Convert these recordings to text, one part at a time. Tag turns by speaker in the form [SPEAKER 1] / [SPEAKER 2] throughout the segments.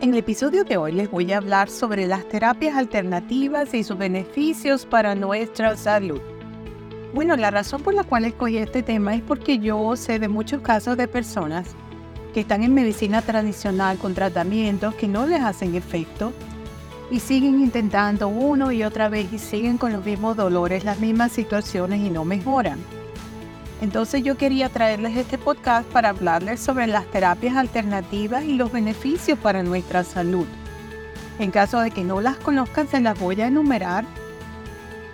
[SPEAKER 1] En el episodio de hoy les voy a hablar sobre las terapias alternativas y sus beneficios para nuestra salud. Bueno, la razón por la cual escogí este tema es porque yo sé de muchos casos de personas que están en medicina tradicional con tratamientos que no les hacen efecto y siguen intentando uno y otra vez y siguen con los mismos dolores, las mismas situaciones y no mejoran. Entonces yo quería traerles este podcast para hablarles sobre las terapias alternativas y los beneficios para nuestra salud. En caso de que no las conozcan, se las voy a enumerar.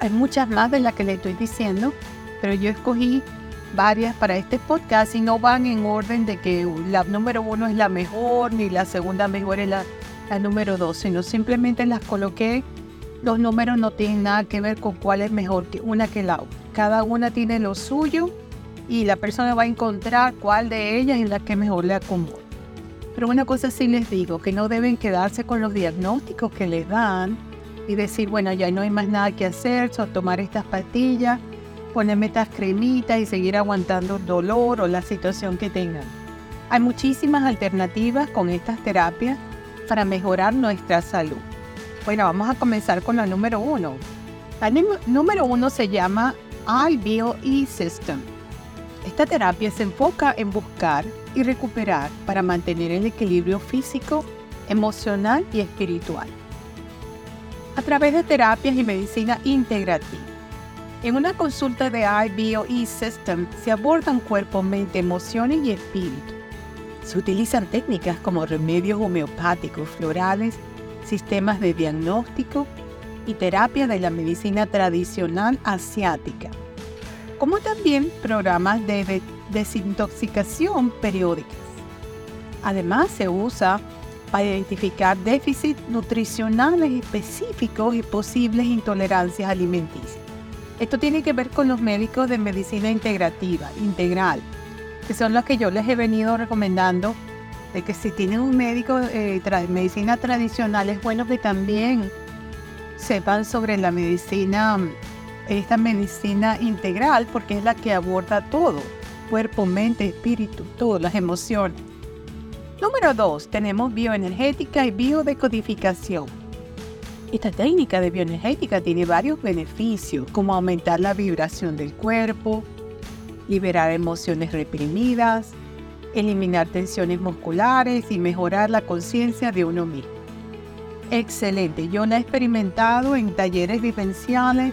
[SPEAKER 1] Hay muchas más de las que les estoy diciendo, pero yo escogí varias para este podcast y no van en orden de que la número uno es la mejor ni la segunda mejor es la, la número dos, sino simplemente las coloqué. Los números no tienen nada que ver con cuál es mejor que una que la otra. Cada una tiene lo suyo y la persona va a encontrar cuál de ellas es la que mejor le acomoda. Pero una cosa sí les digo, que no deben quedarse con los diagnósticos que les dan y decir, bueno, ya no hay más nada que hacer, solo tomar estas pastillas, ponerme estas cremitas y seguir aguantando el dolor o la situación que tengan. Hay muchísimas alternativas con estas terapias para mejorar nuestra salud. Bueno, vamos a comenzar con la número uno. La número uno se llama iBio system esta terapia se enfoca en buscar y recuperar para mantener el equilibrio físico, emocional y espiritual. A través de terapias y medicina integrativa. En una consulta de IBOE System se abordan cuerpo, mente, emociones y espíritu. Se utilizan técnicas como remedios homeopáticos, florales, sistemas de diagnóstico y terapia de la medicina tradicional asiática como también programas de desintoxicación periódicas. Además, se usa para identificar déficits nutricionales específicos y posibles intolerancias alimenticias. Esto tiene que ver con los médicos de medicina integrativa, integral, que son los que yo les he venido recomendando, de que si tienen un médico eh, de medicina tradicional es bueno que también sepan sobre la medicina esta medicina integral porque es la que aborda todo, cuerpo, mente, espíritu, todas las emociones. Número 2, tenemos bioenergética y biodecodificación. Esta técnica de bioenergética tiene varios beneficios, como aumentar la vibración del cuerpo, liberar emociones reprimidas, eliminar tensiones musculares y mejorar la conciencia de uno mismo. Excelente, yo la he experimentado en talleres vivenciales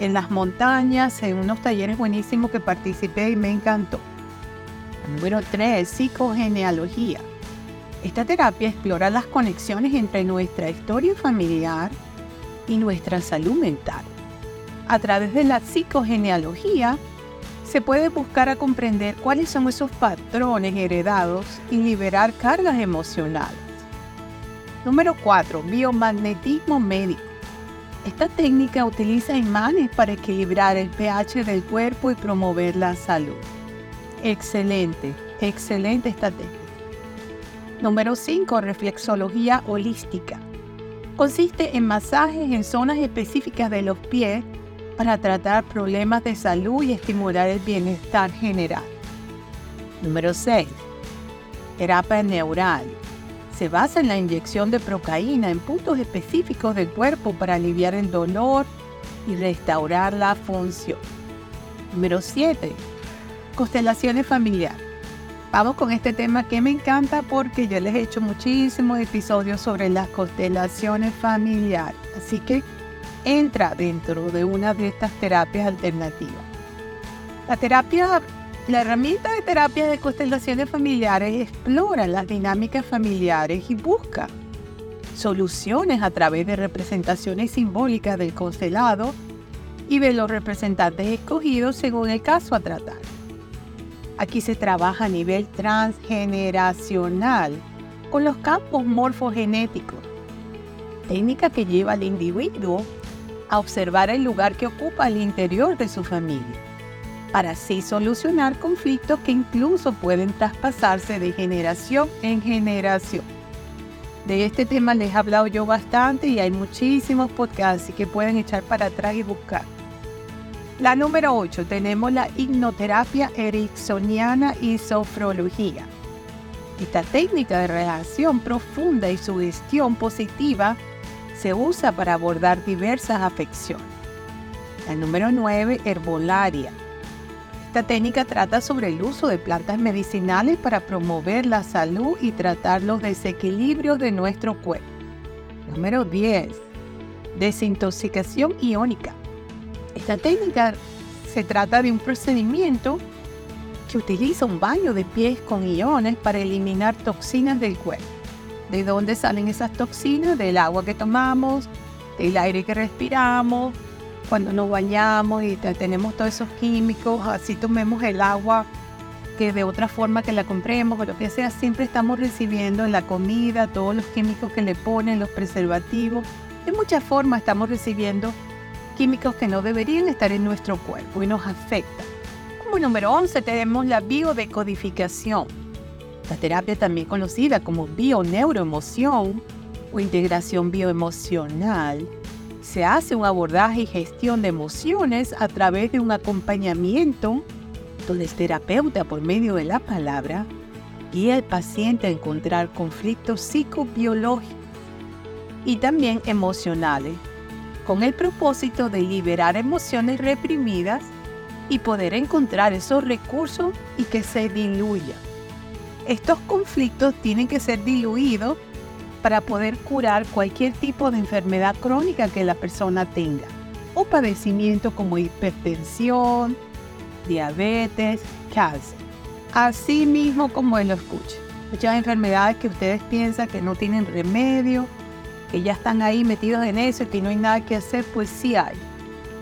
[SPEAKER 1] en las montañas, en unos talleres buenísimos que participé y me encantó. Número 3, psicogenealogía. Esta terapia explora las conexiones entre nuestra historia familiar y nuestra salud mental. A través de la psicogenealogía se puede buscar a comprender cuáles son esos patrones heredados y liberar cargas emocionales. Número 4. Biomagnetismo médico. Esta técnica utiliza imanes para equilibrar el pH del cuerpo y promover la salud. Excelente, excelente esta técnica. Número 5. Reflexología holística. Consiste en masajes en zonas específicas de los pies para tratar problemas de salud y estimular el bienestar general. Número 6. Terapia neural se basa en la inyección de procaína en puntos específicos del cuerpo para aliviar el dolor y restaurar la función. Número 7. Constelaciones familiares. Vamos con este tema que me encanta porque yo les he hecho muchísimos episodios sobre las constelaciones familiares. Así que entra dentro de una de estas terapias alternativas. La terapia la herramienta de terapia de constelaciones familiares explora las dinámicas familiares y busca soluciones a través de representaciones simbólicas del constelado y de los representantes escogidos según el caso a tratar. Aquí se trabaja a nivel transgeneracional con los campos morfogenéticos, técnica que lleva al individuo a observar el lugar que ocupa al interior de su familia para así solucionar conflictos que incluso pueden traspasarse de generación en generación. De este tema les he hablado yo bastante y hay muchísimos podcasts que pueden echar para atrás y buscar. La número 8 tenemos la hipnoterapia ericksoniana y sofrología. Esta técnica de relajación profunda y sugestión positiva se usa para abordar diversas afecciones. El número 9, herbolaria. Esta técnica trata sobre el uso de plantas medicinales para promover la salud y tratar los desequilibrios de nuestro cuerpo. Número 10. Desintoxicación iónica. Esta técnica se trata de un procedimiento que utiliza un baño de pies con iones para eliminar toxinas del cuerpo. ¿De dónde salen esas toxinas? Del agua que tomamos, del aire que respiramos, cuando nos bañamos y tenemos todos esos químicos, así tomemos el agua que de otra forma que la compremos o lo que sea, siempre estamos recibiendo en la comida todos los químicos que le ponen, los preservativos. De muchas formas estamos recibiendo químicos que no deberían estar en nuestro cuerpo y nos afectan. Como número 11 tenemos la biodecodificación. La terapia también conocida como bioneuroemoción o integración bioemocional se hace un abordaje y gestión de emociones a través de un acompañamiento donde el terapeuta por medio de la palabra guía al paciente a encontrar conflictos psicobiológicos y también emocionales con el propósito de liberar emociones reprimidas y poder encontrar esos recursos y que se diluyan. Estos conflictos tienen que ser diluidos para poder curar cualquier tipo de enfermedad crónica que la persona tenga o padecimiento como hipertensión, diabetes, cáncer. Así mismo como él lo escucha. Muchas enfermedades que ustedes piensan que no tienen remedio, que ya están ahí metidos en eso y que no hay nada que hacer, pues sí hay.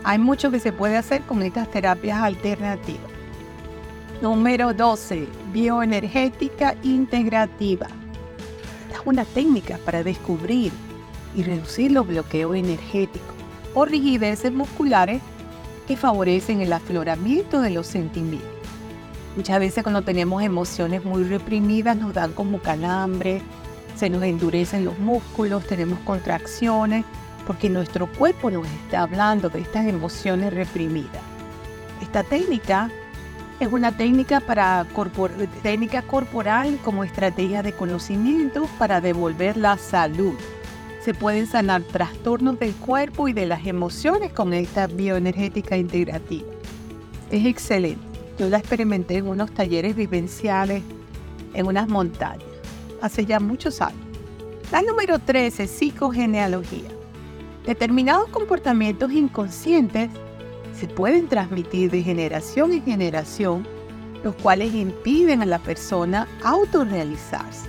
[SPEAKER 1] Hay mucho que se puede hacer con estas terapias alternativas. Número 12. Bioenergética integrativa una técnica para descubrir y reducir los bloqueos energéticos o rigideces musculares que favorecen el afloramiento de los sentimientos. Muchas veces cuando tenemos emociones muy reprimidas nos dan como calambre, se nos endurecen los músculos, tenemos contracciones, porque nuestro cuerpo nos está hablando de estas emociones reprimidas. Esta técnica es una técnica, para técnica corporal como estrategia de conocimiento para devolver la salud. Se pueden sanar trastornos del cuerpo y de las emociones con esta bioenergética integrativa. Es excelente. Yo la experimenté en unos talleres vivenciales en unas montañas, hace ya muchos años. La número 13, psicogenealogía. Determinados comportamientos inconscientes se pueden transmitir de generación en generación, los cuales impiden a la persona autorrealizarse.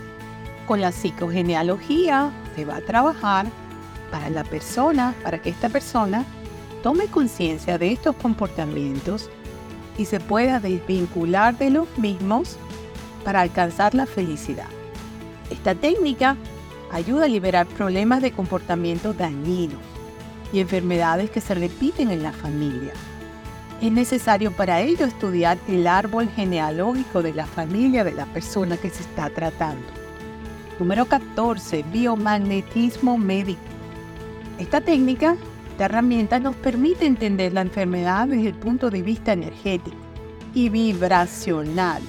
[SPEAKER 1] Con la psicogenealogía se va a trabajar para la persona, para que esta persona tome conciencia de estos comportamientos y se pueda desvincular de los mismos para alcanzar la felicidad. Esta técnica ayuda a liberar problemas de comportamiento dañinos y enfermedades que se repiten en la familia. Es necesario para ello estudiar el árbol genealógico de la familia de la persona que se está tratando. Número 14. Biomagnetismo médico. Esta técnica, esta herramienta nos permite entender la enfermedad desde el punto de vista energético y vibracional.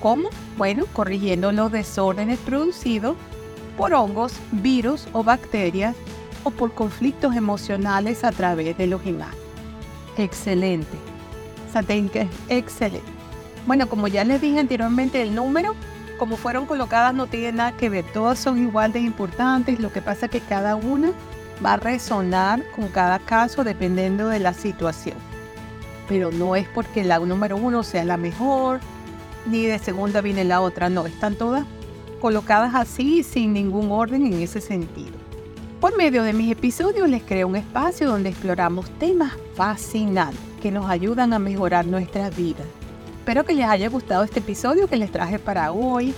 [SPEAKER 1] ¿Cómo? Bueno, corrigiendo los desórdenes producidos por hongos, virus o bacterias o por conflictos emocionales a través de los imágenes. Excelente. Esa técnica es excelente. Bueno, como ya les dije anteriormente, el número, como fueron colocadas, no tiene nada que ver. Todas son igual de importantes. Lo que pasa es que cada una va a resonar con cada caso dependiendo de la situación. Pero no es porque la número uno sea la mejor, ni de segunda viene la otra. No, están todas colocadas así sin ningún orden en ese sentido. Por medio de mis episodios les creo un espacio donde exploramos temas fascinantes que nos ayudan a mejorar nuestra vida. Espero que les haya gustado este episodio que les traje para hoy,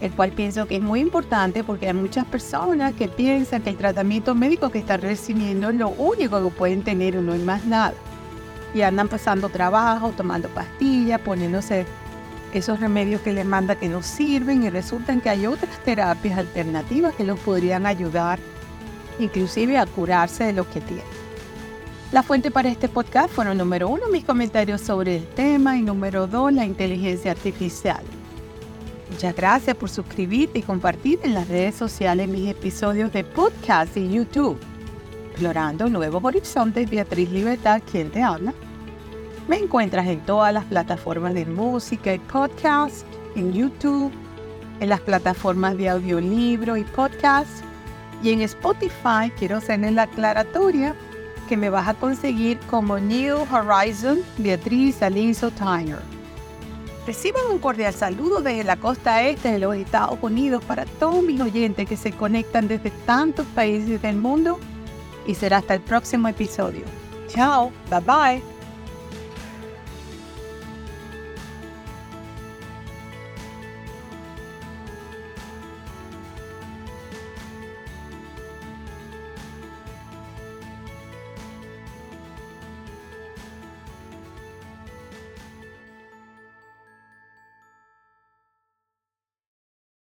[SPEAKER 1] el cual pienso que es muy importante porque hay muchas personas que piensan que el tratamiento médico que están recibiendo es lo único que pueden tener y no hay más nada. Y andan pasando trabajo, tomando pastillas, poniéndose esos remedios que les manda que no sirven y resulta que hay otras terapias alternativas que los podrían ayudar inclusive a curarse de lo que tiene. La fuente para este podcast fueron número uno mis comentarios sobre el tema y número dos la inteligencia artificial. Muchas gracias por suscribirte y compartir en las redes sociales mis episodios de podcast y YouTube. Explorando Nuevos Horizontes, Beatriz Libertad, quien te habla. Me encuentras en todas las plataformas de música y podcast, en YouTube, en las plataformas de audiolibro y podcast, y en Spotify quiero hacerles la aclaratoria que me vas a conseguir como New Horizon Beatriz Alonso Tyner. Reciban un cordial saludo desde la costa este de los Estados Unidos para todos mis oyentes que se conectan desde tantos países del mundo y será hasta el próximo episodio. Chao, bye bye.